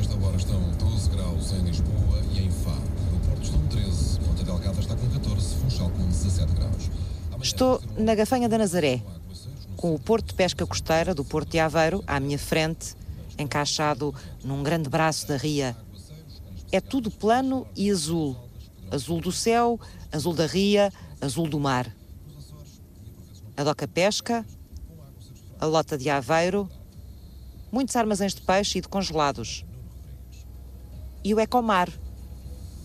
esta hora estão 12 graus em Lisboa e em Faro. No Porto estão 13, Ponta Delgada está com 14, Funchal com 17 graus. Amanhã Estou na Gafanha da Nazaré, com o Porto de Pesca Costeira do Porto de Aveiro à minha frente, encaixado num grande braço da ria. É tudo plano e azul. Azul do céu, azul da ria, azul do mar. A Doca Pesca, a Lota de Aveiro, muitos armazéns de peixe e de congelados. E o Ecomar,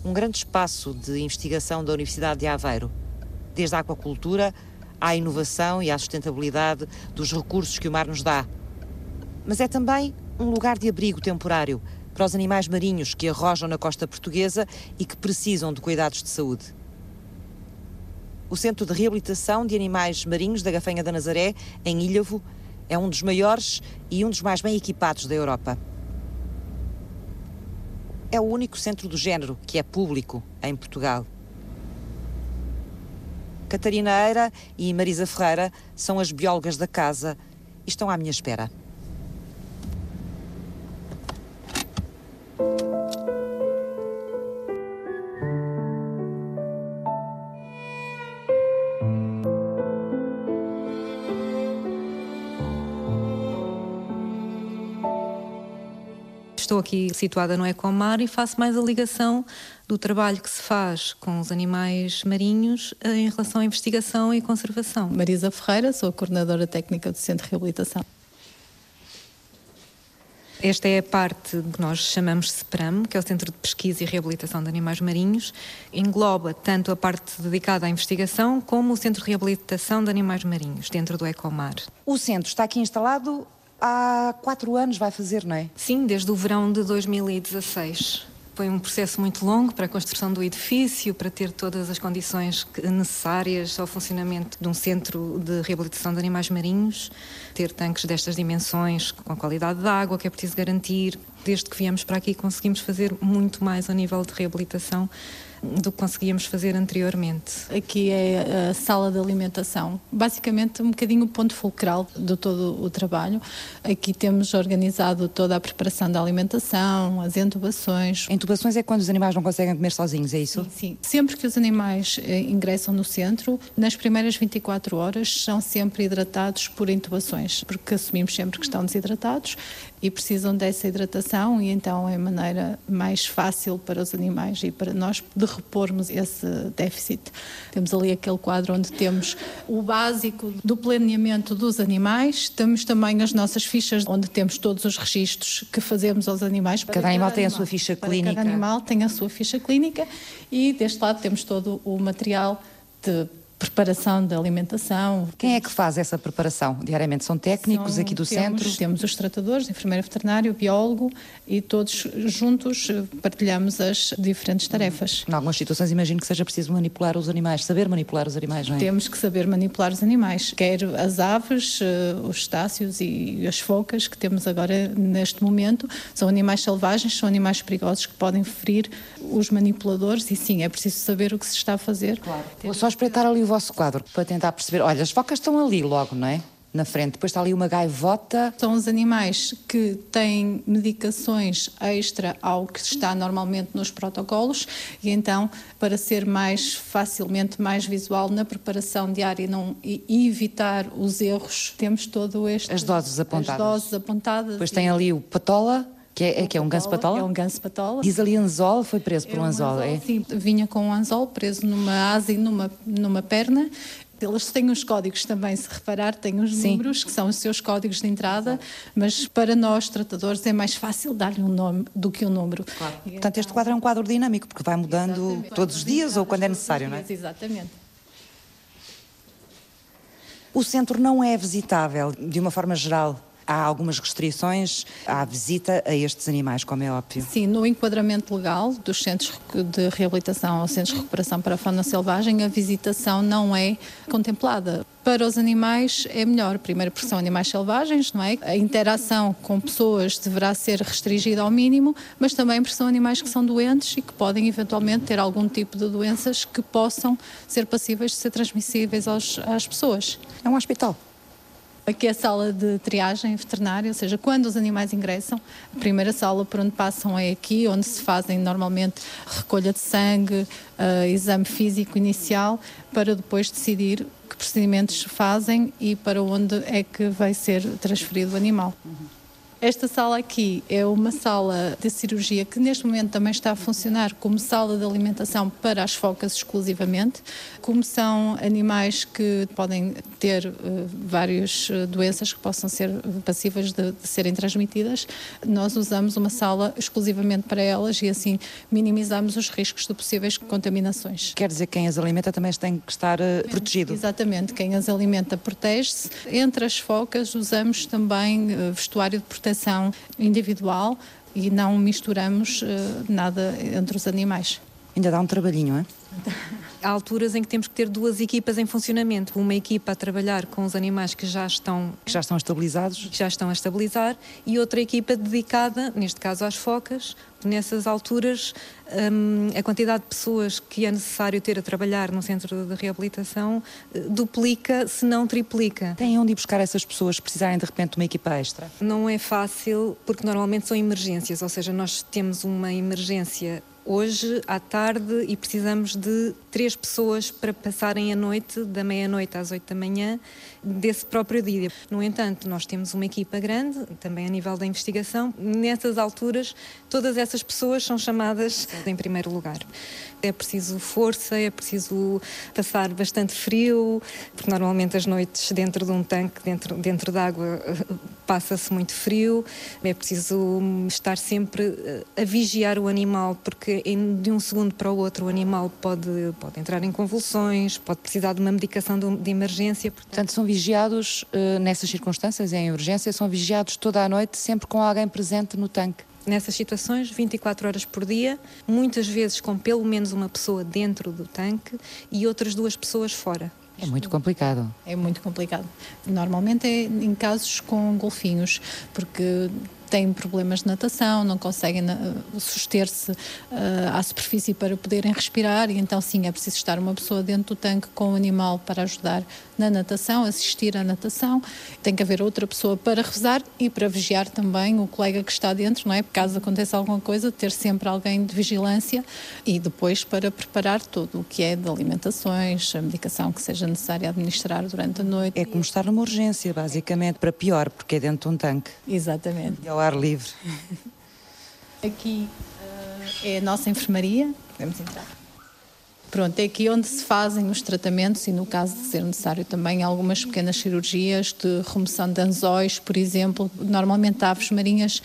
um grande espaço de investigação da Universidade de Aveiro, desde a aquacultura à inovação e à sustentabilidade dos recursos que o mar nos dá. Mas é também um lugar de abrigo temporário para os animais marinhos que arrojam na costa portuguesa e que precisam de cuidados de saúde. O Centro de Reabilitação de Animais Marinhos da Gafanha da Nazaré, em Ilhavo, é um dos maiores e um dos mais bem equipados da Europa. É o único centro do género que é público em Portugal. Catarina Eira e Marisa Ferreira são as biólogas da casa e estão à minha espera. Aqui situada no Ecomar e faço mais a ligação do trabalho que se faz com os animais marinhos eh, em relação à investigação e conservação. Marisa Ferreira, sou a coordenadora técnica do Centro de Reabilitação. Esta é a parte que nós chamamos CEPRAM, que é o Centro de Pesquisa e Reabilitação de Animais Marinhos. Engloba tanto a parte dedicada à investigação como o Centro de Reabilitação de Animais Marinhos, dentro do Ecomar. O centro está aqui instalado há quatro anos, vai fazer, não é? Sim, desde o verão de 2016. Foi um processo muito longo para a construção do edifício, para ter todas as condições necessárias ao funcionamento de um centro de reabilitação de animais marinhos, ter tanques destas dimensões, com a qualidade da água que é preciso garantir. Desde que viemos para aqui conseguimos fazer muito mais a nível de reabilitação do que conseguíamos fazer anteriormente. Aqui é a sala de alimentação, basicamente um bocadinho o ponto fulcral de todo o trabalho. Aqui temos organizado toda a preparação da alimentação, as intubações. Intubações é quando os animais não conseguem comer sozinhos, é isso? Sim, sempre que os animais eh, ingressam no centro, nas primeiras 24 horas são sempre hidratados por intubações, porque assumimos sempre que estão desidratados e precisam dessa hidratação e então é a maneira mais fácil para os animais e para nós de repormos esse déficit. Temos ali aquele quadro onde temos o básico do planeamento dos animais, temos também as nossas fichas onde temos todos os registros que fazemos aos animais. Para Cada animal tem a sua ficha para clínica. Cada animal tem a sua ficha clínica e deste lado temos todo o material de preparação da alimentação. Quem é que faz essa preparação diariamente? São técnicos São- aqui do temos, centro? Temos os tratadores, enfermeiro veterinário, biólogo e todos juntos eh, partilhamos as diferentes tarefas. Em algumas situações imagino que seja preciso manipular os animais, saber manipular os animais, não é? Temos que saber manipular os animais, quer as aves, eh, os estácios e as focas que temos agora neste momento. São animais selvagens, são animais perigosos que podem ferir os manipuladores e sim, é preciso saber o que se está a fazer. Vou só espreitar ali o vosso quadro para tentar perceber. Olha, as focas estão ali logo, não é? Na frente. Depois está ali uma gaivota. São os animais que têm medicações extra ao que está normalmente nos protocolos e então, para ser mais facilmente mais visual na preparação diária e, não, e evitar os erros, temos todo este... As doses apontadas. As doses apontadas. Depois e- tem ali o patola, que é, é que é um ganso patola. É um ganso patola. Diz ali anzol, foi preso por um anzol, é? Sim, vinha com um anzol preso numa asa e numa, numa perna. Eles têm os códigos também, se reparar, têm os Sim. números, que são os seus códigos de entrada, mas para nós, tratadores, é mais fácil dar-lhe um nome do que um número. E Portanto, este quadro é um quadro dinâmico, porque vai mudando Exatamente. todos os dias ou quando é necessário, não é? Exatamente. O centro não é visitável de uma forma geral. Há algumas restrições à visita a estes animais, como é óbvio. Sim, no enquadramento legal dos centros de reabilitação ou centros de recuperação para a fauna selvagem, a visitação não é contemplada. Para os animais é melhor, primeiro porque são animais selvagens, não é? A interação com pessoas deverá ser restringida ao mínimo, mas também porque são animais que são doentes e que podem eventualmente ter algum tipo de doenças que possam ser passíveis de ser transmissíveis aos, às pessoas. É um hospital. Aqui é a sala de triagem veterinária, ou seja, quando os animais ingressam, a primeira sala por onde passam é aqui, onde se fazem normalmente recolha de sangue, uh, exame físico inicial, para depois decidir que procedimentos fazem e para onde é que vai ser transferido o animal. Esta sala aqui é uma sala de cirurgia que neste momento também está a funcionar como sala de alimentação para as focas exclusivamente. Como são animais que podem ter uh, várias eh, doenças que possam ser passíveis de, de, serem transmitidas, nós usamos uma sala exclusivamente para elas e assim minimizamos os riscos de possíveis contaminações. Quer dizer que quem as alimenta também tem que estar uh, protegido? Exatamente, quem as alimenta protege-se. Entre as focas usamos também uh, vestuário de proteção proteção individual e não misturamos uh, nada entre os animais. Ainda dá um trabalhinho, é? Há alturas em que temos que ter duas equipas em funcionamento. Uma equipa a trabalhar com os animais que já estão... Que já estão estabilizados. Que já estão a estabilizar. E outra equipa dedicada, neste caso às focas. Nessas alturas, um, a quantidade de pessoas que é necessário ter a trabalhar no centro de reabilitação eh, duplica, se não triplica. Tem onde ir buscar essas pessoas se precisarem de repente de uma equipa extra? Não é fácil, porque normalmente são emergências, ou seja, nós temos uma emergência hoje à tarde e precisamos de três pessoas para passarem a noite, da meia-noite às oito da manhã, desse próprio dia. No entanto, nós temos uma equipa grande, também a nível da investigação. Nessas alturas, todas essas pessoas são chamadas em primeiro lugar. É preciso força, é preciso passar bastante frio, porque normalmente as noites dentro de um tanque, dentro, dentro de água, passa-se muito frio. É preciso estar sempre a vigiar o animal, porque de um segundo para o outro o animal pode, pode entrar em convulsões, pode precisar de uma medicação de, emergência. Portanto, são vigiados uh, nessas circunstâncias, em urgência, são vigiados toda a noite, sempre com alguém presente no tanque nessas situações 24 horas por dia, muitas vezes com pelo menos uma pessoa dentro do tanque e outras duas pessoas fora. É muito complicado. É muito complicado. Normalmente é em casos com golfinhos, porque têm problemas de natação, não conseguem suster-se uh, à superfície para poderem respirar, e então sim é preciso estar uma pessoa dentro do tanque com o animal para ajudar na natação, assistir à natação. Tem que haver outra pessoa para rezar e para vigiar também o colega que está dentro, não é? Caso aconteça alguma coisa, ter sempre alguém de vigilância e depois para preparar tudo o que é de alimentações, a medicação que seja necessária administrar durante a noite. É como estar numa urgência, basicamente, para pior, porque é dentro de um tanque. Exatamente. E ao ar livre. Aqui uh, é a nossa enfermaria. Podemos entrar. Pronto, é aqui onde se fazem os tratamentos e, no caso de ser necessário, também algumas pequenas cirurgias de remoção de anzóis, por exemplo. Normalmente, aves marinhas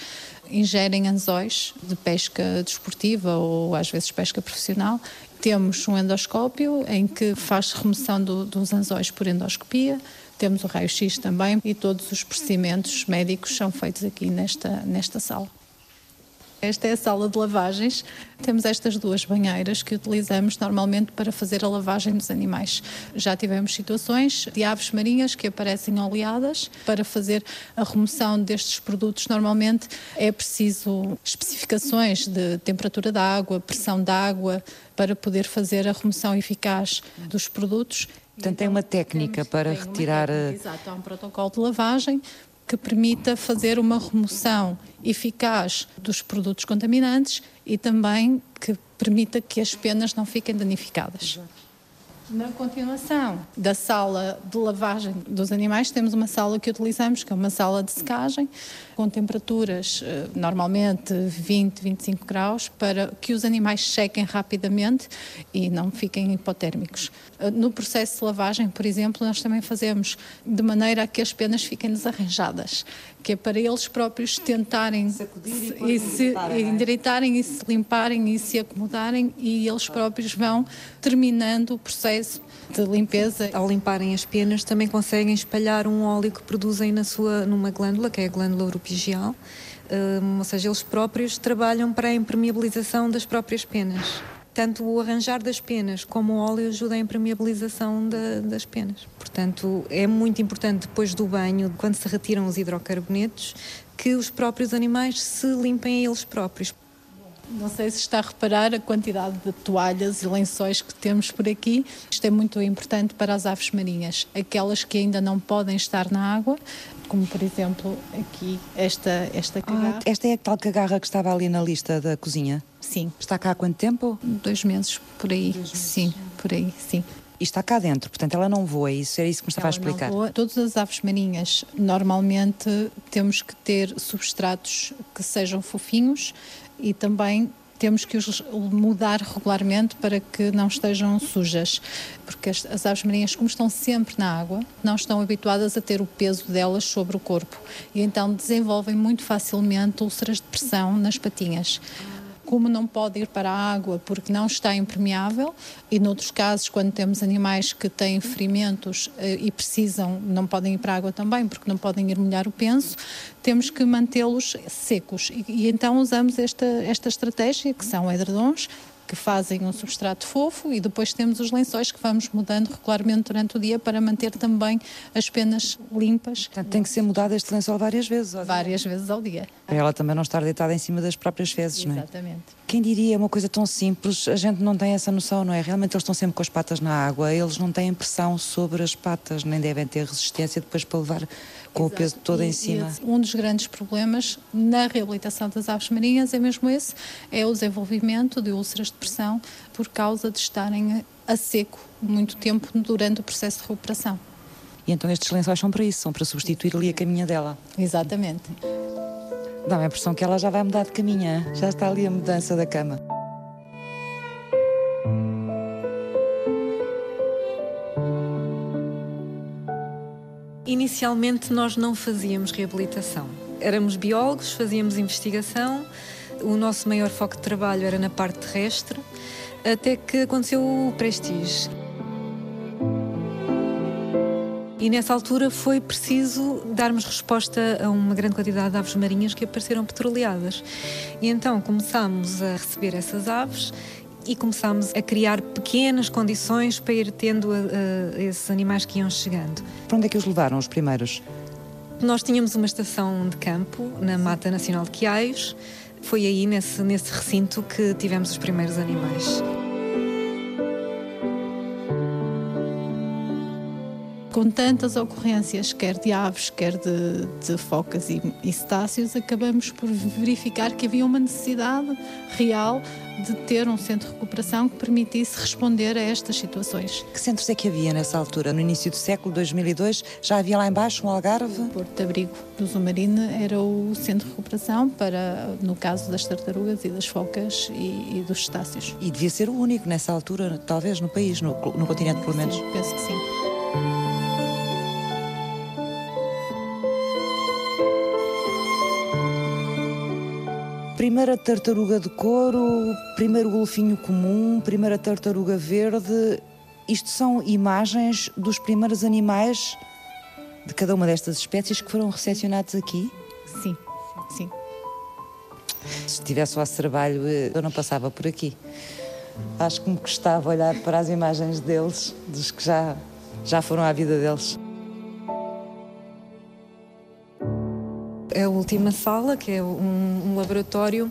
ingerem anzóis de pesca desportiva ou às vezes pesca profissional. Temos um endoscópio em que faz remoção do, dos anzóis por endoscopia. Temos o raio-x também e todos os procedimentos médicos são feitos aqui nesta, nesta sala. Esta é a sala de lavagens. Temos estas duas banheiras que utilizamos normalmente para fazer a lavagem dos animais. Já tivemos situações de aves marinhas que aparecem oleadas. Para fazer a remoção destes produtos, normalmente é preciso especificações de temperatura da água, pressão da água, para poder fazer a remoção eficaz dos produtos. Portanto, tem uma técnica para retirar. Técnica, exato, há um protocolo de lavagem que permita fazer uma remoção eficaz dos produtos contaminantes e também que permita que as penas não fiquem danificadas. Na continuação da sala de lavagem dos animais, temos uma sala que utilizamos, que é uma sala de secagem, com temperaturas eh, normalmente 20, 25 graus, para que os animais sequem rapidamente e não fiquem hipotérmicos. Eh, no processo de lavagem, por exemplo, nós também fazemos de maneira a que as penas fiquem desarranjadas, que é para eles próprios tentarem e, e se é? endireitarem e se limparem e se acomodarem e eles próprios vão terminando o processo de limpeza. Ao limparem as penas também conseguem espalhar um óleo que produzem na sua, numa glândula, que é a glândula uropigial, um, ou seja, eles próprios trabalham para a impermeabilização das próprias penas. Tanto o arranjar das penas como o óleo ajuda a impermeabilização da, das penas. Portanto, é muito importante depois do banho, quando se retiram os hidrocarbonetos, que os próprios animais se limpem a eles próprios. Não sei se está a reparar a quantidade de toalhas e lençóis que temos por aqui. Isto é muito importante para as aves marinhas. Aquelas que ainda não podem estar na água, como por exemplo aqui esta, esta cagarra. Ah, esta é a tal cagarra que estava ali na lista da cozinha? Sim. Está cá há quanto tempo? Dois meses, por aí. Meses. Sim, por aí, sim. E está cá dentro, portanto ela não voa, isso era isso que me estava ela a explicar. Não voa. Todas as aves marinhas, normalmente temos que ter substratos que sejam fofinhos e também temos que os mudar regularmente para que não estejam sujas, porque as, as, aves marinhas, como estão sempre na água, não estão habituadas a ter o peso delas sobre o corpo e então desenvolvem muito facilmente úlceras de pressão nas patinhas como não pode ir para a água porque não está impermeável, e noutros casos, quando temos animais que têm ferimentos eh, e precisam, não podem ir para a água também porque não podem ir molhar o penso, temos que mantê-los secos. E, e, então usamos esta, esta estratégia, que são edredons, que fazem um substrato fofo e depois temos os lençóis que vamos mudando regularmente durante o dia para manter também as penas limpas. Portanto, tem que ser mudado este lençol várias vezes ao Várias dia. vezes ao dia. Para ela também não estar deitada em cima das próprias fezes, Exatamente. não é? Exatamente. Quem diria uma coisa tão simples, a gente não tem essa noção, não é? Realmente eles estão sempre com as patas na água, eles não têm pressão sobre as patas, nem devem ter resistência depois para levar com Exato. o peso todo e, em cima. um dos grandes problemas na reabilitação das aves marinhas é mesmo esse, é o desenvolvimento de úlceras de pressão por causa de estarem a seco muito tempo durante o processo de recuperação. E então estes lençóis são para isso, são para substituir ali a caminha dela. Exatamente. Dá-me a impressão que ela já vai mudar de caminha, já está ali a mudança da cama. Inicialmente nós não fazíamos reabilitação. Éramos biólogos, fazíamos investigação, o nosso maior foco de trabalho era na parte terrestre, até que aconteceu o Prestige. E nessa altura foi preciso darmos resposta a uma grande quantidade de aves marinhas que apareceram petroleadas. E então começámos a receber essas aves e começámos a criar pequenas condições para ir tendo a esses animais que iam chegando. Para onde é que os levaram os primeiros? Nós tínhamos uma estação de campo na Mata Nacional de Quiaios. Foi aí, nesse, nesse recinto, que tivemos os primeiros animais. Com tantas ocorrências, quer de aves, quer de, de focas e, e cetáceos, acabamos por verificar que havia uma necessidade real de ter um centro de recuperação que permitisse responder a estas situações. Que centros é que havia nessa altura? No início do século 2002 já havia lá embaixo um Algarve? O Porto de Abrigo do Zumarine era o centro de recuperação para, no caso das tartarugas e das focas e, e dos cetáceos. E devia ser o único nessa altura, talvez no país, no, no continente pelo menos. Sim, penso que sim. Primeira tartaruga de couro, primeiro golfinho comum, primeira tartaruga verde. Isto são imagens dos primeiros animais de cada uma destas espécies que foram recepcionados aqui? Sim, sim. Se estivesse o trabalho, eh, eu não passava por aqui. Acho que me gostava olhar para as imagens deles, dos que já, já foram à vida deles. A última sala, que é um, um laboratório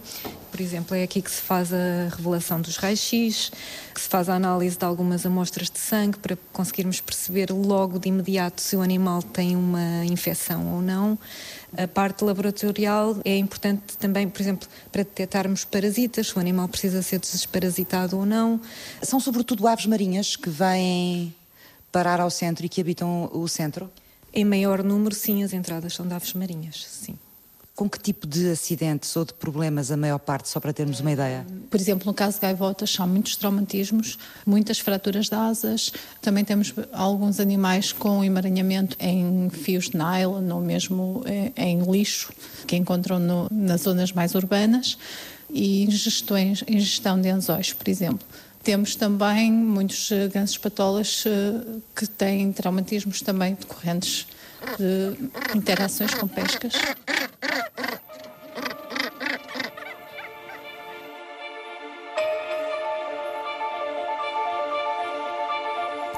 por exemplo, é aqui que se faz a revelação dos raios-x, que se faz a análise de algumas amostras de sangue para conseguirmos perceber logo de imediato se o animal tem uma infecção ou não. A parte laboratorial é importante também, por exemplo, para detectarmos parasitas, se o animal precisa ser desparasitado ou não. São sobretudo aves marinhas que vêm parar ao centro e que habitam o centro? Em maior número, sim, as entradas são de aves marinhas, sim. Com que tipo de acidentes ou de problemas a maior parte, só para termos uma ideia? Por exemplo, no caso de gaivotas, são muitos traumatismos, muitas fraturas de asas. Também temos alguns animais com emaranhamento em fios de nylon ou mesmo eh, em lixo, que encontram no, nas zonas mais urbanas, e ingestões, ingestão de anzóis, por exemplo. Temos também muitos eh, gansos patolas eh, que têm traumatismos também decorrentes de interações com pescas.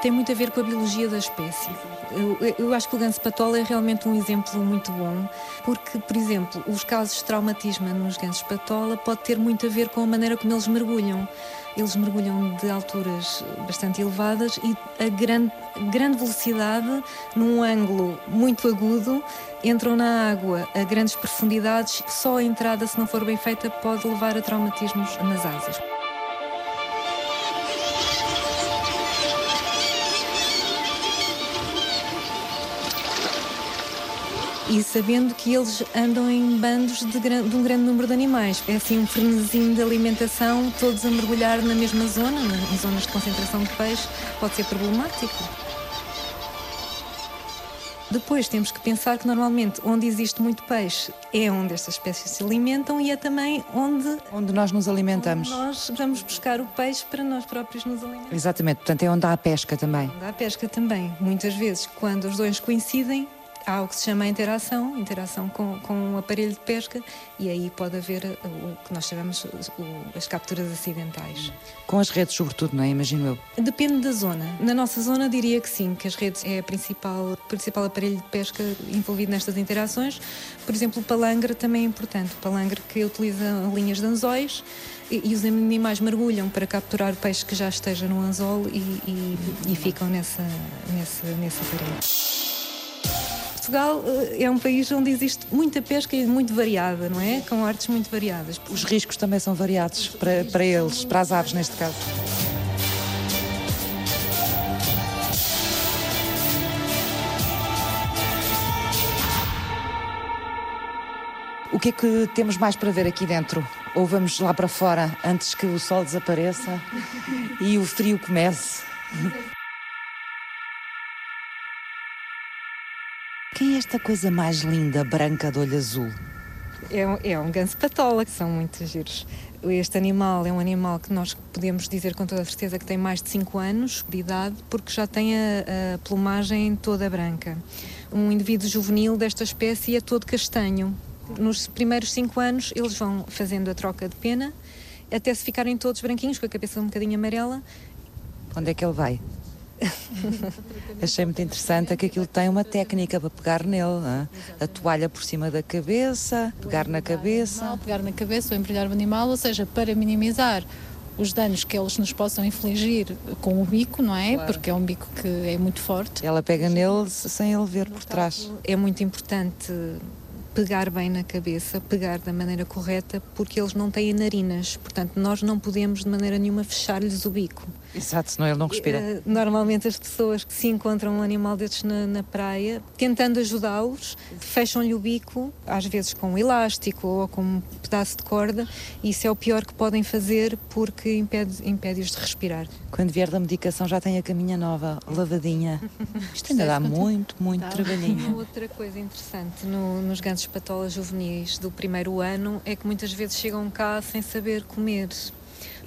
tem muito a ver com a biologia da espécie. Eu, eu, acho que o ganso patola é realmente um exemplo muito bom, porque, por exemplo, os casos de traumatismo nos gansos patola pode ter muito a ver com a maneira como eles mergulham. Eles mergulham de alturas bastante elevadas e a grande, grande velocidade, num ângulo muito agudo, entram na água a grandes profundidades. Só a entrada, se não for bem feita, pode levar a traumatismos nas asas. E sabendo que eles andam em bandos de, de, um grande número de animais. É assim um frenesim de alimentação, todos a mergulhar na mesma zona, em zonas de concentração de peixe, pode ser problemático. Depois temos que pensar que normalmente onde existe muito peixe é onde estas espécies se alimentam e é também onde onde nós nos alimentamos. nós vamos buscar o peixe para nós próprios nos alimentar. Exatamente, portanto é onde há pesca também. Onde há pesca também. Muitas vezes quando os dois coincidem, há o que se chama interação, interação com, com o aparelho de pesca e aí pode haver o que nós chamamos o, as capturas acidentais. Com as redes, sobretudo, não é? Imagino eu. Depende da zona. Na nossa zona diria que sim, que as redes é o principal, principal aparelho de pesca envolvido nestas interações. Por exemplo, o palangre também é importante. O palangre que utiliza linhas de anzóis e, e os animais mergulham para capturar o peixe que já esteja no anzol e, e, e ficam nessa, nessa, nesse aparelho. Portugal eh, é um país onde existe muita pesca e muito variada, não é? Com artes muito variadas. Os riscos também são variados para, para eles, para as aves neste caso. O que é que temos mais para ver aqui dentro? Ou vamos lá para fora antes que o sol desapareça e o frio comece? Quem é esta coisa mais linda, branca, de olho azul? É, é um ganso patola, que são muito giros. Este animal é um animal que nós podemos dizer com toda a certeza que tem mais de 5 anos de idade, porque já tem a, a plumagem toda branca. Um indivíduo juvenil desta espécie é todo castanho. Nos primeiros 5 anos, eles vão fazendo a troca de pena, até se ficarem todos branquinhos, com a cabeça um bocadinho amarela. Onde é que ele vai? Achei muito interessante é que aquilo tem uma técnica para pegar nele, é? a toalha por cima da cabeça, pegar na cabeça. pegar na cabeça ou embrulhar o animal, ou seja, para minimizar os danos que eles nos possam infligir com o bico, não é? Claro. Porque é um bico que é muito forte. Ela pega nele sem ele ver por trás. É muito importante pegar bem na cabeça, pegar da maneira correta, porque eles não têm narinas, portanto nós não podemos de maneira nenhuma fechar-lhes o bico. Exato, senão ele não respira. Eh, normalmente as pessoas que se encontram um animal destes na, na praia, tentando ajudá-los, fecham-lhe o bico, às vezes com um elástico ou com um pedaço de corda, e isso é o pior que podem fazer porque impede-os impede de respirar. Quando vier da medicação já tem a caminha nova, lavadinha. Isto ainda dá muito, muito trabalhinho. Outra coisa interessante no, nos gansos patolas juvenis do primeiro ano é que muitas vezes chegam cá sem saber comer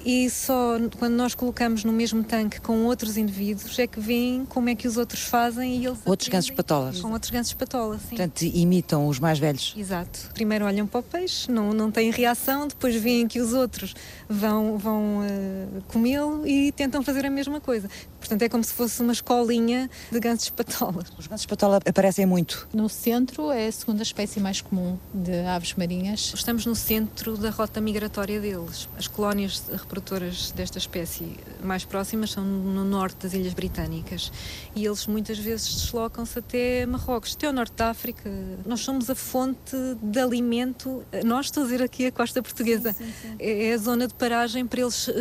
e só quando nós colocamos no mesmo tanque com outros indivíduos é que veem como é que os outros fazem e eles outros gansos patolas. Com outros gansos patolas sim. portanto imitam os mais velhos. Exato. Primeiro olham para o peixe não não têm reação depois veem que os outros vão vão uh, comê-lo e tentam fazer a mesma coisa portanto é como se fosse uma escolinha de gansos patolas os gansos patola aparecem muito. No centro é a segunda espécie mais comum de aves marinhas. Estamos no centro da rota migratória deles. As colónias reprodutoras desta espécie mais próximas são no norte das Ilhas Britânicas. E eles muitas vezes deslocam-se até Marrocos, até ao norte da África. Nós somos a fonte de alimento, nós estou a dizer aqui a costa portuguesa, sim, sim, sim. É, é a zona de paragem para eles uh,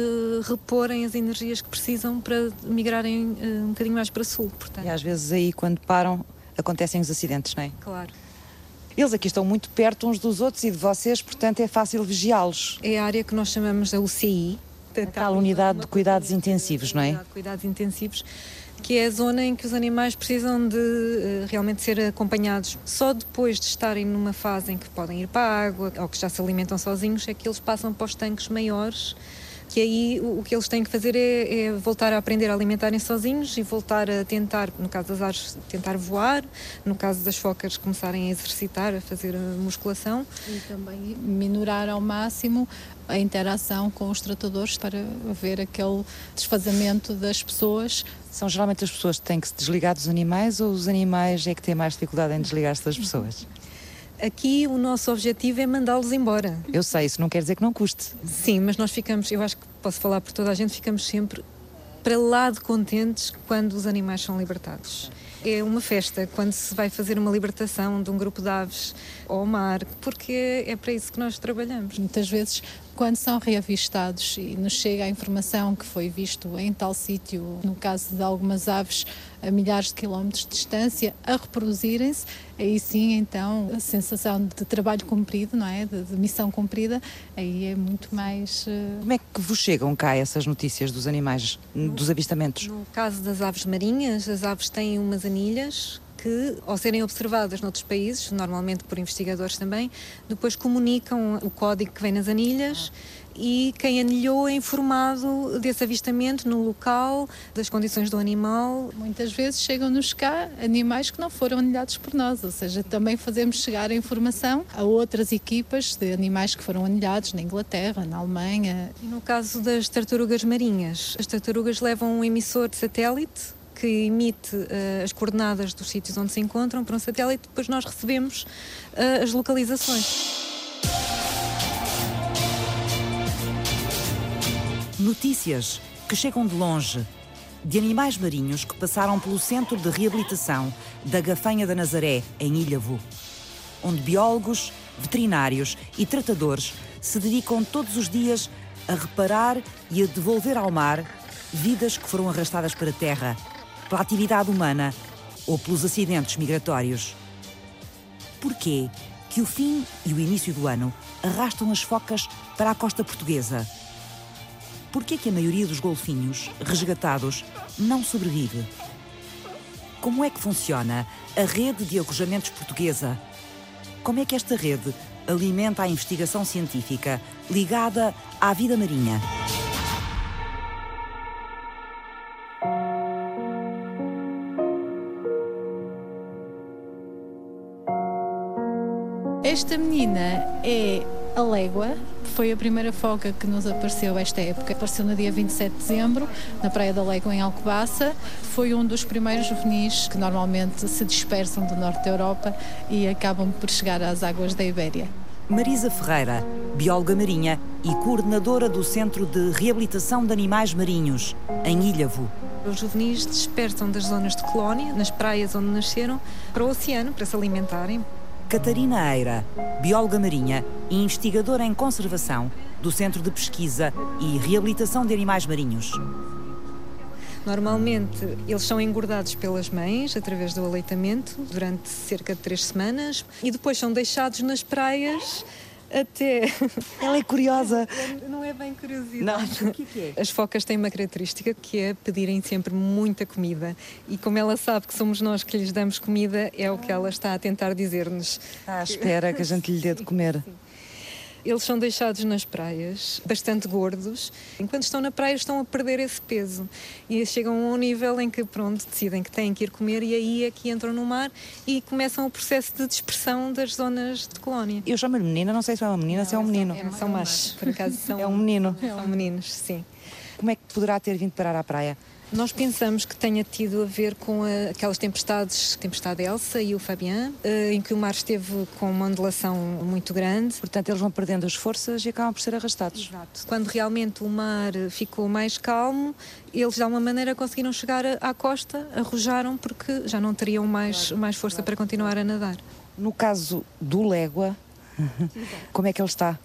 reporem as energias que precisam para migrarem uh, um bocadinho mais para sul. Portanto. E às vezes aí quando param acontecem os acidentes, não é? Claro. Eles aqui estão muito perto uns dos outros e de vocês, portanto é fácil vigiá-los. É a área que nós chamamos da UCI. A tal unidade de cuidados intensivos, não é? De cuidados intensivos, que é a zona em que os animais precisam de uh, realmente ser acompanhados. Só depois de estarem numa fase em que podem ir para a água ou que já se alimentam sozinhos é que eles passam para os tanques maiores que aí o, que eles têm que fazer é, é, voltar a aprender a alimentarem sozinhos e voltar a tentar, no caso das aves, tentar voar, no caso das focas começarem a exercitar, a fazer a musculação. E também minorar ao máximo a interação com os tratadores para haver aquele desfazamento das pessoas. São geralmente as pessoas que têm que se desligar dos animais ou os animais é que têm mais dificuldade em desligar-se das pessoas? Aqui o nosso objetivo é mandá-los embora. Eu sei, isso não quer dizer que não custe. Sim, mas nós ficamos, eu acho que posso falar por toda a gente, ficamos sempre para lá de contentes quando os animais são libertados. É uma festa quando se vai fazer uma libertação de um grupo de aves ao mar, porque é para isso que nós trabalhamos. Muitas vezes quando são reavistados e nos chega a informação que foi visto em tal sítio, no caso de algumas aves a milhares de quilómetros de distância, a reproduzirem-se, aí sim, então, a sensação de trabalho cumprido, não é? De, de, missão cumprida, aí é muito mais. Uh... Como é que vos chegam cá essas notícias dos animais, no, dos avistamentos? No caso das aves marinhas, as aves têm umas anilhas que, ao serem observadas noutros países, normalmente por investigadores também, depois comunicam o código que vem nas anilhas e quem anilhou é informado desse avistamento no local, das condições do animal. Muitas vezes chegam-nos cá animais que não foram anilhados por nós, ou seja, também fazemos chegar a informação a outras equipas de animais que foram anilhados na Inglaterra, na Alemanha. E no caso das tartarugas marinhas, as tartarugas levam um emissor de satélite que emite uh, as coordenadas dos sítios onde se encontram para um satélite, depois nós recebemos uh, as localizações. Notícias que chegam de longe de animais marinhos que passaram pelo Centro de Reabilitação da Gafanha da Nazaré, em Ilhavo, onde biólogos, veterinários e tratadores se dedicam todos os dias a reparar e a devolver ao mar vidas que foram arrastadas para a terra pela atividade humana ou pelos acidentes migratórios. Porquê que o fim e o início do ano arrastam as focas para a costa portuguesa? Porquê que a maioria dos golfinhos resgatados não sobrevive? Como é que funciona a rede de arrojamentos portuguesa? Como é que esta rede alimenta a investigação científica ligada à vida marinha? Esta menina é a légua, foi a primeira foca que nos apareceu esta época. Apareceu no dia 27 de dezembro, na Praia da Légua, em Alcobaça. Foi um dos primeiros juvenis que normalmente se dispersam do norte da Europa e acabam por chegar às águas da Ibéria. Marisa Ferreira, bióloga marinha e coordenadora do Centro de Reabilitação de Animais Marinhos, em Ilhavo. Os juvenis dispersam das zonas de colónia, nas praias onde nasceram, para o oceano, para se alimentarem. Catarina Eira, bióloga marinha e investigadora em conservação do Centro de Pesquisa e Reabilitação de Animais Marinhos. Normalmente eles são engordados pelas mães através do aleitamento durante cerca de três semanas e depois são deixados nas praias até. Ela é curiosa. Não é bem curiosidade. Não, o que é? As focas têm uma característica que é pedirem sempre muita comida. E como ela sabe que somos nós que lhes damos comida, é o que ela está a tentar dizer-nos. Ah, espera que a gente lhe dê de comer. Sim. Eles são deixados nas praias, bastante gordos. Enquanto estão na praia, estão a perder esse peso. E chegam a um nível em que, pronto, decidem que têm que ir comer e aí é que entram no mar e começam o processo de dispersão das zonas de colónia. Eu chamo-lhe menina, não sei se é uma menina, não, se é um menino. São, são machos, por acaso são. É um menino. São meninos, sim. Como é que poderá ter vindo parar à praia? Nós pensamos que tenha tido a ver com a, aquelas tempestades, tempestade Elsa e o Fabian, uh, em que o mar esteve com uma ondulação muito grande. Portanto, eles vão perdendo as forças e acabam por ser arrastados. Exato. Quando realmente o mar ficou mais calmo, eles de alguma maneira conseguiram chegar à costa, arrojaram porque já não teriam mais, claro, mais força claro. para continuar a nadar. No caso do Légua, como é que ele está?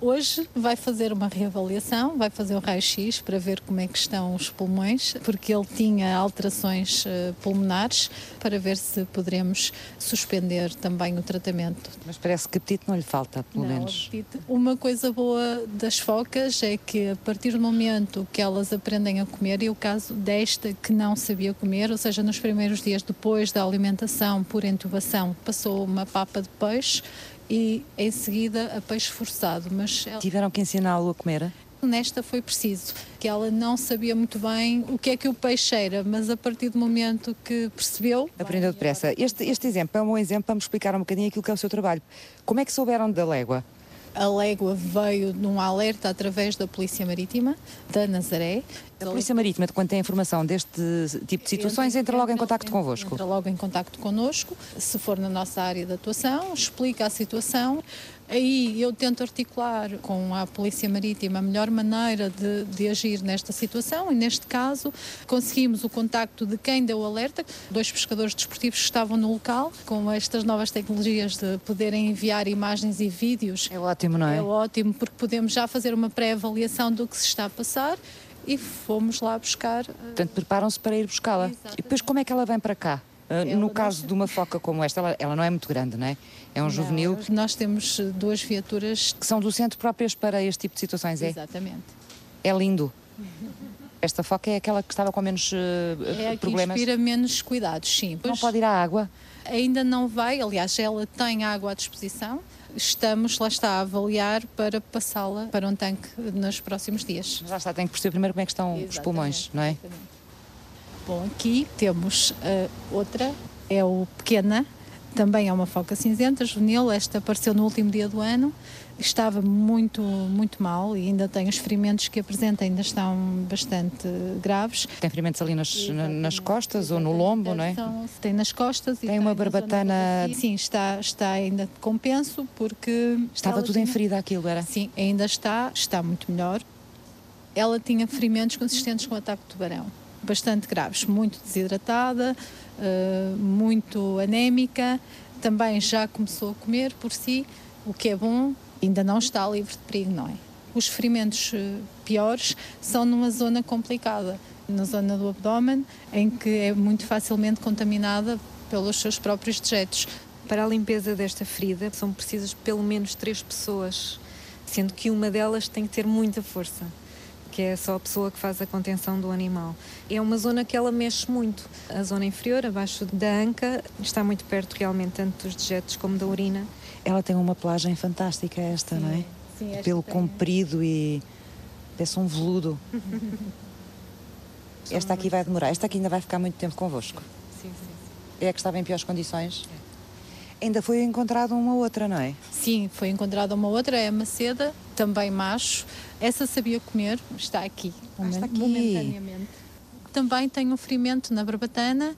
Hoje vai fazer uma reavaliação, vai fazer o raio-x para ver como é que estão os pulmões, porque ele tinha alterações uh, pulmonares, para ver se poderemos suspender também o tratamento. Mas parece que apetite não lhe falta, pelo não, menos. Apetite. Uma coisa boa das focas é que a partir do momento que elas aprendem a comer, e o caso desta que não sabia comer, ou seja, nos primeiros dias depois da alimentação por intubação, passou uma papa de peixe, e em seguida a peixe forçado. Mas Tiveram que ensiná-lo a comer? Nesta foi preciso, que ela não sabia muito bem o que é que o peixe era, mas a partir do momento que percebeu. Aprendeu depressa. Este, este exemplo é um bom exemplo para me explicar um bocadinho aquilo que é o seu trabalho. Como é que souberam da légua? A légua veio num alerta através da Polícia Marítima da Nazaré. A Polícia Marítima, quando tem informação deste tipo de situações, entra logo em contacto convosco? Entra logo em contacto connosco, se for na nossa área de atuação, explica a situação. Aí eu tento articular com a Polícia Marítima a melhor maneira de, de, agir nesta situação e, neste caso, conseguimos o contacto de quem deu o alerta, dois pescadores desportivos que estavam no local, com estas novas tecnologias de poderem enviar imagens e vídeos. É ótimo, não é? É ótimo, porque podemos já fazer uma pré-avaliação do que se está a passar e fomos lá buscar. Eh, Portanto, preparam-se para ir buscá-la. E depois, como é que ela vem para cá? Uh, no caso de uma foca como esta, ela, ela, não é muito grande, não é? É um não, juvenil. Nós temos duas viaturas que são do centro próprias para este tipo de situações, é? Exatamente. É lindo. Esta foca é aquela que estava com menos uh, é problemas. É inspira menos cuidados, sim. Não pode ir à água? Ainda não vai, aliás, ela tem água à disposição. Estamos, lá está, a avaliar para passá-la para um tanque nos próximos dias. Mas lá está, tem que perceber primeiro como é que estão exatamente, os pulmões, não é? Exatamente. Bom, aqui temos uh, outra, é o Pequena, também é uma foca cinzenta, juvenil, esta apareceu no último dia do ano, estava muito, muito mal e ainda tem os ferimentos que apresenta, ainda estão bastante graves. Tem ferimentos ali nas, nas costas ou no lombo, não é? Tem nas costas. Tem, uma barbatana... Sim, está, está ainda compenso porque... Estava tudo tinha... em ferida aquilo, era? Sim, ainda está, está muito melhor. Ela tinha ferimentos consistentes com o ataque de tubarão bastante graves, muito desidratada, uh, muito anémica, também já começou a comer por si, o que é bom, ainda não está livre de perigo, não é? Os ferimentos uh, piores são numa zona complicada, na zona do abdômen, em que é muito facilmente contaminada pelos seus próprios dejetos. Para a limpeza desta ferida são precisas pelo menos três pessoas, sendo que uma delas tem que ter muita força que é só a pessoa que faz a contenção do animal. É uma zona que ela mexe muito. A zona inferior, abaixo da anca, está muito perto realmente tanto dos dejetos como da urina. Ela tem uma pelagem fantástica esta, sim, não é? Sim, esta Pelo tem. comprido e parece um veludo. esta aqui vai demorar, esta aqui ainda vai ficar muito tempo convosco. Sim, sim. sim. É a que estava em piores condições? É. Ainda foi encontrada uma outra, não é? Sim, foi encontrada uma outra, é a maceda, também macho. Essa sabia comer, está aqui, ah, está aqui. momentaneamente. Também tem um ferimento na barbatana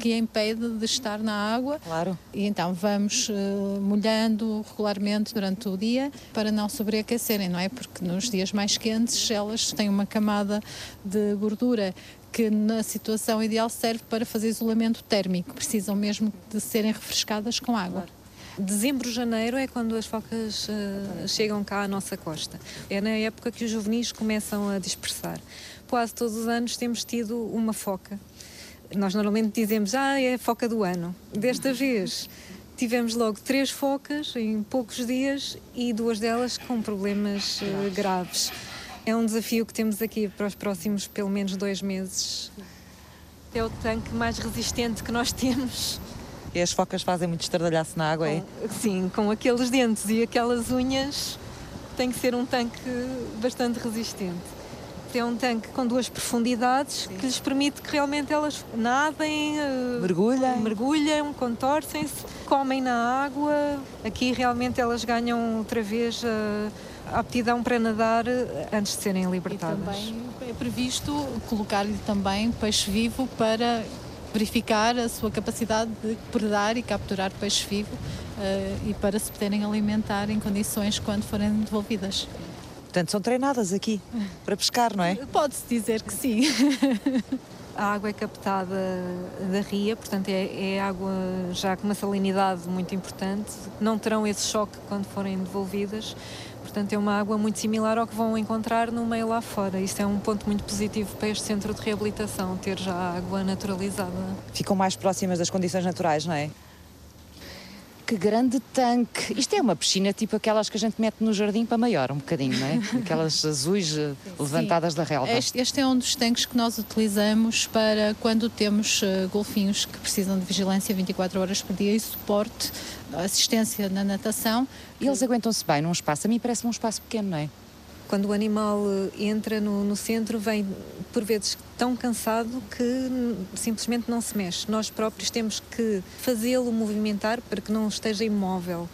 que a impede de estar na água. Claro. E então vamos uh, molhando regularmente durante o dia para não sobreaquecerem, não é? Porque nos dias mais quentes elas têm uma camada de gordura que na situação ideal serve para fazer isolamento térmico, precisam mesmo de serem refrescadas com água. Claro. Dezembro, janeiro é quando as focas uh, chegam cá à nossa costa. É na época que os juvenis começam a dispersar. Quase todos os anos temos tido uma foca. Nós normalmente dizemos, ah, é a foca do ano. Desta vez tivemos logo três focas em poucos dias e duas delas com problemas uh, graves. É um desafio que temos aqui para os próximos pelo menos dois meses. É o tanque mais resistente que nós temos. E as focas fazem muito estardalhaço na água, com, é? Sim, com aqueles dentes e aquelas unhas tem que ser um tanque bastante resistente. É um tanque com duas profundidades sim. que lhes permite que realmente elas nadem, eh, mergulhem, mergulham, contorcem-se, comem na água. Aqui realmente elas ganham outra vez a eh, aptidão para nadar eh, antes de serem libertadas. E também é previsto colocar-lhe também peixe vivo para verificar a sua capacidade de predar e capturar peixe vivo uh, e para se poderem alimentar em condições quando forem devolvidas. Portanto, são treinadas aqui para pescar, não é? Pode-se dizer que sim. A água é captada da ria, portanto é, é, água já com uma salinidade muito importante. Não terão esse choque quando forem devolvidas. Portanto, é uma água muito similar ao que vão encontrar no meio lá fora. Isto é um ponto muito positivo para este centro de reabilitação, ter já água naturalizada. Ficam mais próximas das condições naturais, não é? Que grande tanque! Isto é uma piscina tipo aquelas que a gente mete no jardim para maior, um bocadinho, não é? Aquelas azuis eh, levantadas Sim. da relva. Este, este, é um dos tanques que nós utilizamos para quando temos uh, golfinhos que precisam de vigilância 24 horas por dia e suporte, assistência na natação. E eles aguentam-se bem num espaço? A mim parece-me um espaço pequeno, não é? Quando o animal eh, entra no, no centro, vem por vezes tão cansado que simplesmente não se mexe. Nós próprios temos que fazê-lo movimentar para que não esteja imóvel.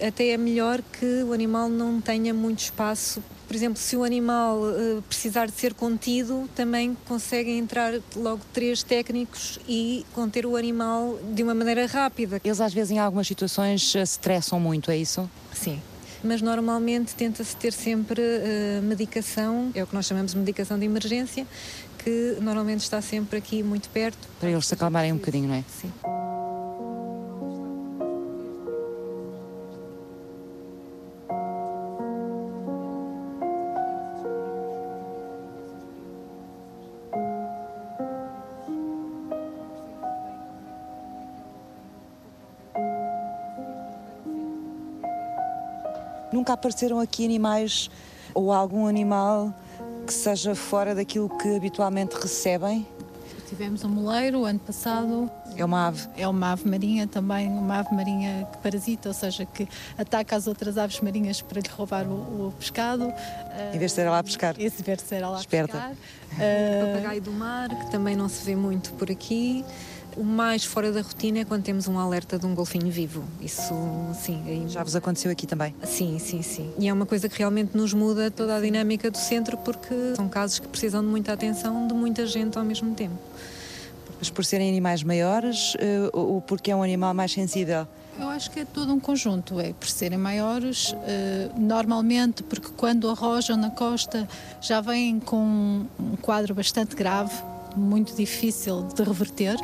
Até é melhor que o animal não tenha muito espaço por exemplo, se o animal uh, precisar de ser contido, também conseguem entrar logo três técnicos e conter o animal de uma maneira rápida. Eles às vezes em algumas situações se estressam muito, é isso? Sim. Mas normalmente tenta-se ter sempre uh, medicação, é o que nós chamamos de medicação de emergência, que normalmente está sempre aqui muito perto. Para eles se acalmarem um bocadinho, não é? Sim. Apareceram aqui animais ou algum animal que seja fora daquilo que habitualmente recebem? Tivemos um moleiro ano passado. É uma ave? É uma ave marinha também, uma ave marinha que parasita, ou seja, que ataca as outras aves marinhas para lhe roubar o, o pescado. Em vez de ser ela a pescar? Em vez de ser ela a Esperta. pescar. O papagaio do mar, que também não se vê muito por aqui. O mais fora da rotina é quando temos um alerta de um golfinho vivo. Isso, sim. Aí... Já vos aconteceu aqui também? Sim, sim, sim. E é uma coisa que realmente nos muda toda a dinâmica do centro porque são casos que precisam de muita atenção de muita gente ao mesmo tempo. Mas por serem animais maiores uh, ou porque é um animal mais sensível? Eu acho que é todo um conjunto, é por serem maiores, uh, normalmente porque quando arrojam na costa já vêm com um quadro bastante grave, muito difícil de reverter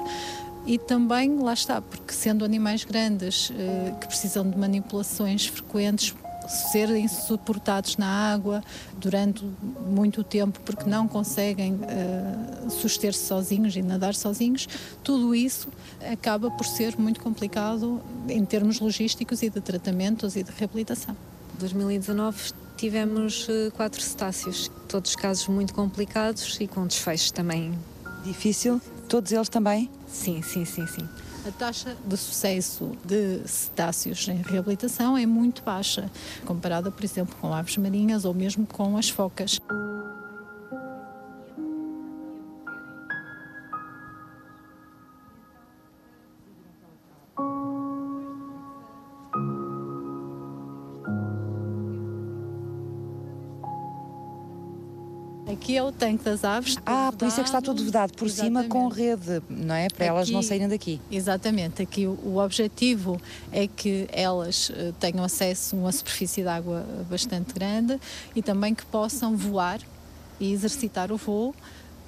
e também, lá está, porque sendo animais grandes eh, que precisam de manipulações frequentes, serem suportados na água durante muito tempo porque não conseguem uh, suster-se sozinhos e nadar sozinhos, tudo isso acaba por ser muito complicado em termos logísticos e de tratamentos e de reabilitação. Em 2019 tivemos uh, quatro cetáceos, todos casos muito complicados e com desfechos também. Difícil? Todos eles também? Sim, sim, sim, sim. A taxa de sucesso de cetáceos em reabilitação é muito baixa, comparada, por exemplo, com aves marinhas ou mesmo com as focas. Aqui é o tanque das aves. Ah, por isso é que está tudo vedado por Exatamente. cima com rede, não é? Para aqui, elas não saírem daqui. Exatamente. Aqui o, o objetivo é que elas uh, tenham acesso a uma superfície de água bastante grande e também que possam voar e exercitar o voo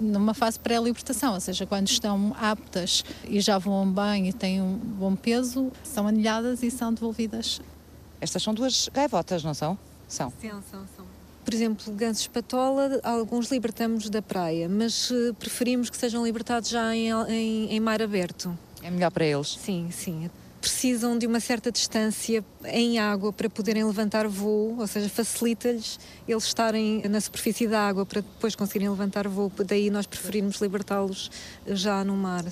numa fase pré-libertação, ou seja, quando estão aptas e já voam bem e têm um bom peso, são anilhadas e são devolvidas. Estas são duas gaivotas, não são? São. Sim, são, são. Por exemplo, gansos patola, alguns libertamos da praia, mas uh, preferimos que sejam libertados já em, em, em mar aberto. É melhor para eles? Sim, sim precisam de uma certa distância em água para poderem levantar voo, ou seja, facilita-lhes eles estarem na superfície da água para depois conseguirem levantar voo. Daí nós preferimos libertá-los já no mar.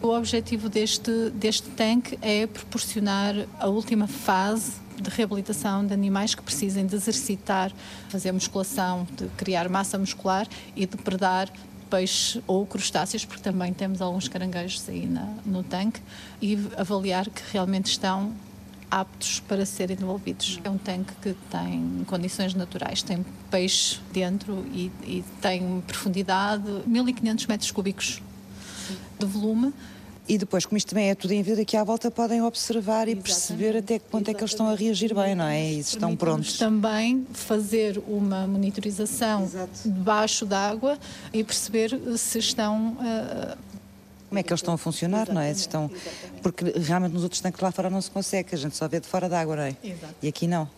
O objetivo deste, deste tanque é proporcionar a última fase de reabilitação de animais que precisem de exercitar, fazer musculação, de criar massa muscular e de predar peixe ou crustáceos, porque também temos alguns caranguejos aí na, no tanque, e avaliar que realmente estão aptos para serem devolvidos. É um tanque que tem condições naturais, tem peixe dentro e, e tem profundidade 1500 metros cúbicos de volume e depois, como isto também é tudo em vida, aqui à volta podem observar e Exatamente. perceber até que ponto Exatamente. é que eles estão a reagir bem, não é? E estão prontos. também fazer uma monitorização Exato. debaixo d'água e perceber se estão. Uh, como é que eles estão a funcionar, Exatamente. não é? Estão... Porque realmente nos outros tanques lá fora não se consegue, a gente só vê de fora d'água, não é? Exato. E aqui não.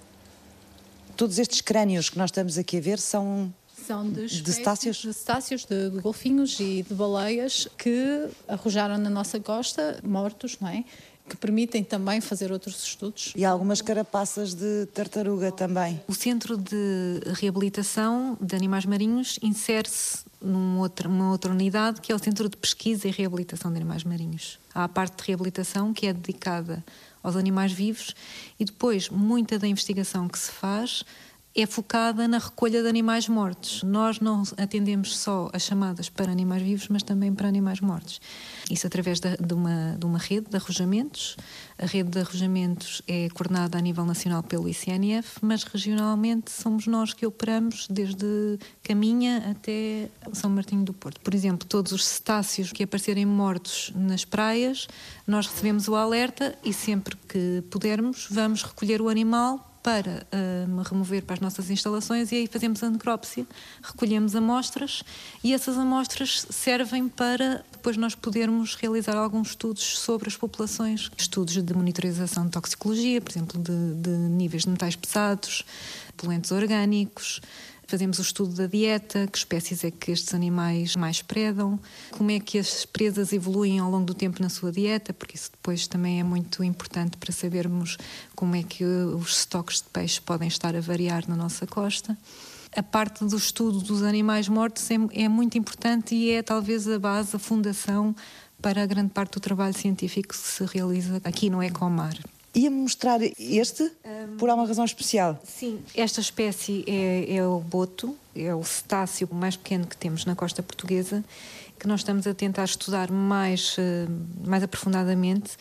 Todos estes crânios que nós estamos aqui a ver são são de, de cetáceos? De cetáceos, de, de golfinhos e de baleias que arrojaram na nossa costa, mortos, não é? que permitem também fazer outros estudos. E algumas carapaças de tartaruga também. O Centro de Reabilitação de Animais Marinhos insere-se numa outra, numa outra unidade que é o Centro de Pesquisa e Reabilitação de Animais Marinhos. Há a parte de reabilitação que é dedicada aos animais vivos e depois muita da investigação que se faz é focada na recolha de animais mortos. Nós não atendemos só as chamadas para animais vivos, mas também para animais mortos. Isso através de, de, uma, de uma rede de arrojamentos. A rede de arrojamentos é coordenada a nível nacional pelo ICNF, mas regionalmente somos nós que operamos desde Caminha até São Martinho do Porto. Por exemplo, todos os cetáceos que aparecerem mortos nas praias, nós recebemos o alerta e sempre que pudermos, vamos recolher o animal para uh, remover para as nossas instalações e aí fazemos a necrópsia, recolhemos amostras e essas amostras servem para depois nós podermos realizar alguns estudos sobre as populações, estudos de monitorização de toxicologia, por exemplo, de, de níveis de metais pesados, poluentes orgânicos, Fazemos o estudo da dieta, que espécies é que estes animais mais predam, como é que as presas evoluem ao longo do tempo na sua dieta, porque isso depois também é muito importante para sabermos como é que os estoques de peixe podem estar a variar na nossa costa. A parte do estudo dos animais mortos é, é muito importante e é talvez a base, a fundação para a grande parte do trabalho científico que se realiza aqui no Ecomar. Ia-me mostrar este um, por alguma razão especial? Sim, esta espécie é, é, o boto, é o cetáceo mais pequeno que temos na costa portuguesa, que nós estamos a tentar estudar mais, eh, mais aprofundadamente,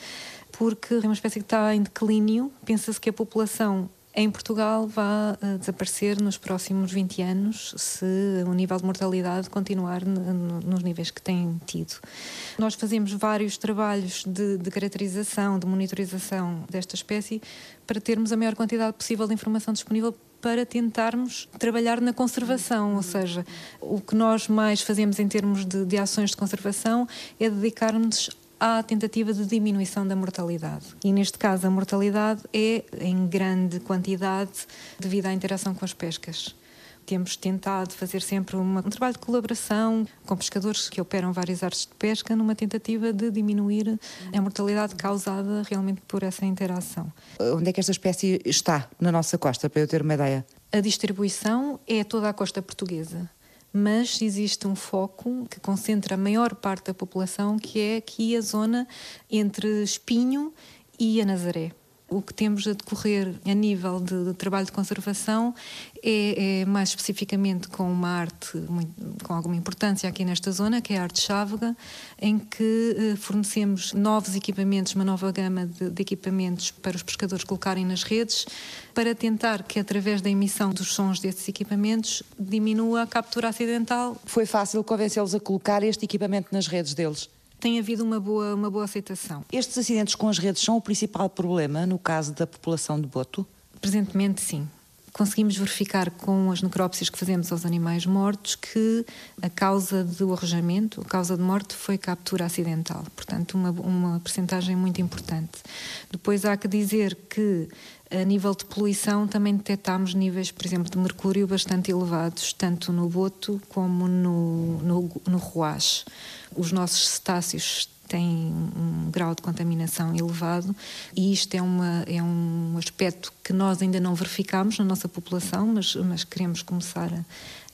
porque é uma espécie que está em declínio. Pensa-se que a população em Portugal vai uh, desaparecer nos próximos 20 anos se o nível de mortalidade continuar nos níveis que tem tido. Nós fazemos vários trabalhos de, de, caracterização, de monitorização desta espécie para termos a maior quantidade possível de informação disponível para tentarmos trabalhar na conservação, ou seja, o que nós mais fazemos em termos de, de ações de conservação é dedicar-nos à tentativa de diminuição da mortalidade. E neste caso, a mortalidade é em grande quantidade devido à interação com as pescas. Temos tentado fazer sempre uma, um trabalho de colaboração com pescadores que operam várias artes de pesca numa tentativa de diminuir a mortalidade causada realmente por essa interação. Onde é que esta espécie está na nossa costa, para eu ter uma ideia? A distribuição é toda a costa portuguesa mas existe um foco que concentra a maior parte da população, que é aqui a zona entre Espinho e a Nazaré o que temos a decorrer a nível de, de trabalho de conservação é, é, mais especificamente com uma arte muito, com alguma importância aqui nesta zona, que é a arte chávega, em que eh, fornecemos novos equipamentos, uma nova gama de, de, equipamentos para os pescadores colocarem nas redes, para tentar que através da emissão dos sons desses equipamentos diminua a captura acidental. Foi fácil convencê-los a colocar este equipamento nas redes deles? Tem havido uma boa, uma boa aceitação. Estes acidentes com as redes são o principal problema no caso da população de boto? Presentemente, sim. Conseguimos verificar com as necrópsias que fazemos aos animais mortos que a causa do arrojamento, a causa de morte, foi captura acidental. Portanto, uma, uma percentagem muito importante. Depois há que dizer que a nível de poluição também detectámos níveis, por exemplo, de mercúrio bastante elevados, tanto no boto como no, no, no os nossos cetáceos têm um grau de contaminação elevado e isto é, uma, é um aspecto que nós ainda não verificamos na nossa população, mas, mas queremos começar a,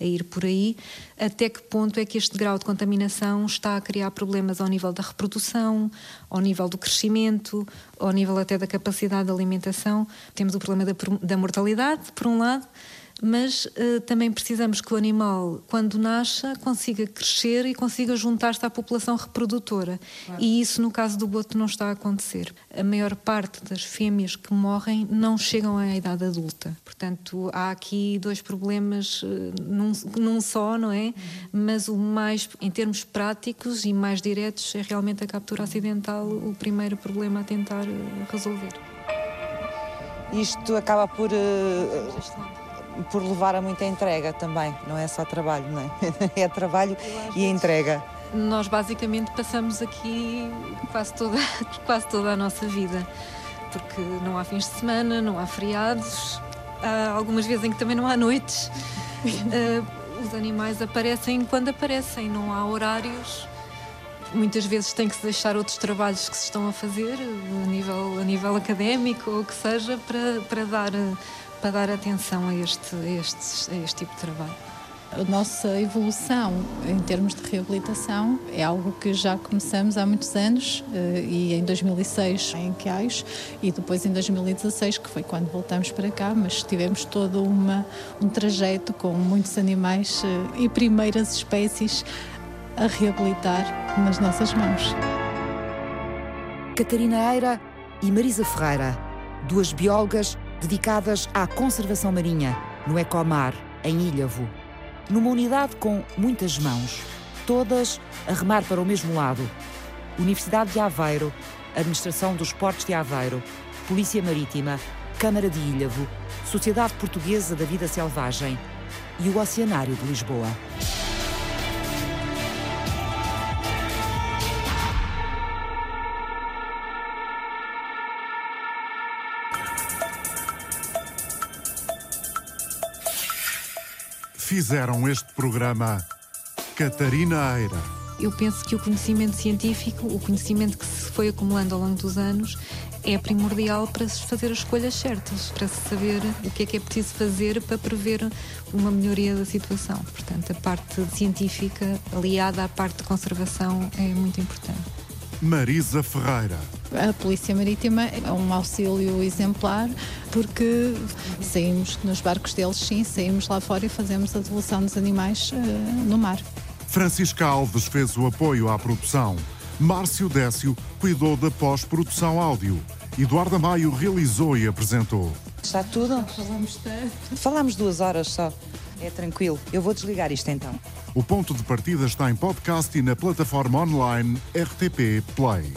a, ir por aí. Até que ponto é que este grau de contaminação está a criar problemas ao nível da reprodução, ao nível do crescimento, ao nível até da capacidade de alimentação? Temos o problema da, da mortalidade, por um lado, mas uh, também precisamos que o animal, quando nasça, consiga crescer e consiga juntar-se à população reprodutora. Claro. E isso, no caso do boto, não está a acontecer. A maior parte das fêmeas que morrem não chegam à idade adulta. Portanto, há aqui dois problemas uh, num, num, só, não é? Uhum. Mas o mais, em termos práticos e mais diretos, é realmente a captura acidental o primeiro problema a tentar uh, resolver. Isto acaba por. Uh por levar a muita entrega também, não é só trabalho, não é? É trabalho e entrega. Nós basicamente passamos aqui quase toda, quase toda a nossa vida, porque não há fins de semana, não há feriados, há algumas vezes em que também não há noites. uh, os animais aparecem quando aparecem, não há horários. Muitas vezes tem que se deixar outros trabalhos que se estão a fazer, a nível, a nível académico ou o que seja, para, para dar para dar atenção a este, a este, a este tipo de trabalho. A nossa evolução em termos de reabilitação é algo que já começamos há muitos anos eh, e em 2006 em Quais e depois em 2016 que foi quando voltamos para cá, mas tivemos todo uma, um trajeto com muitos animais eh, e primeiras espécies a reabilitar nas nossas mãos. Catarina Eira e Marisa Ferreira, duas biólogas dedicadas à conservação marinha no Ecomar, em Ilhavo numa unidade com muitas mãos, todas a remar para o mesmo lado. Universidade de Aveiro, Administração dos Portos de Aveiro, Polícia Marítima, Câmara de Ilhavo, Sociedade Portuguesa da Vida Selvagem e o Oceanário de Lisboa. Fizeram este programa Catarina Eira. Eu penso que o conhecimento científico, o conhecimento que se foi acumulando ao longo dos anos, é primordial para se fazer as escolhas certas, para se saber o que é que é preciso fazer para prever uma melhoria da situação. Portanto, a parte científica aliada à parte de conservação é muito importante. Marisa Ferreira. A Polícia Marítima é um auxílio exemplar porque saímos nos barcos deles, sim, saímos lá fora e fazemos a devolução dos animais uh, no mar. Francisca Alves fez o apoio à produção. Márcio Décio cuidou da pós-produção áudio. Eduardo Maio realizou e apresentou. Está tudo? Falamos tanto. Falamos duas horas só. É tranquilo. Eu vou desligar isto então. O ponto de partida está em podcast e na plataforma online RTP Play.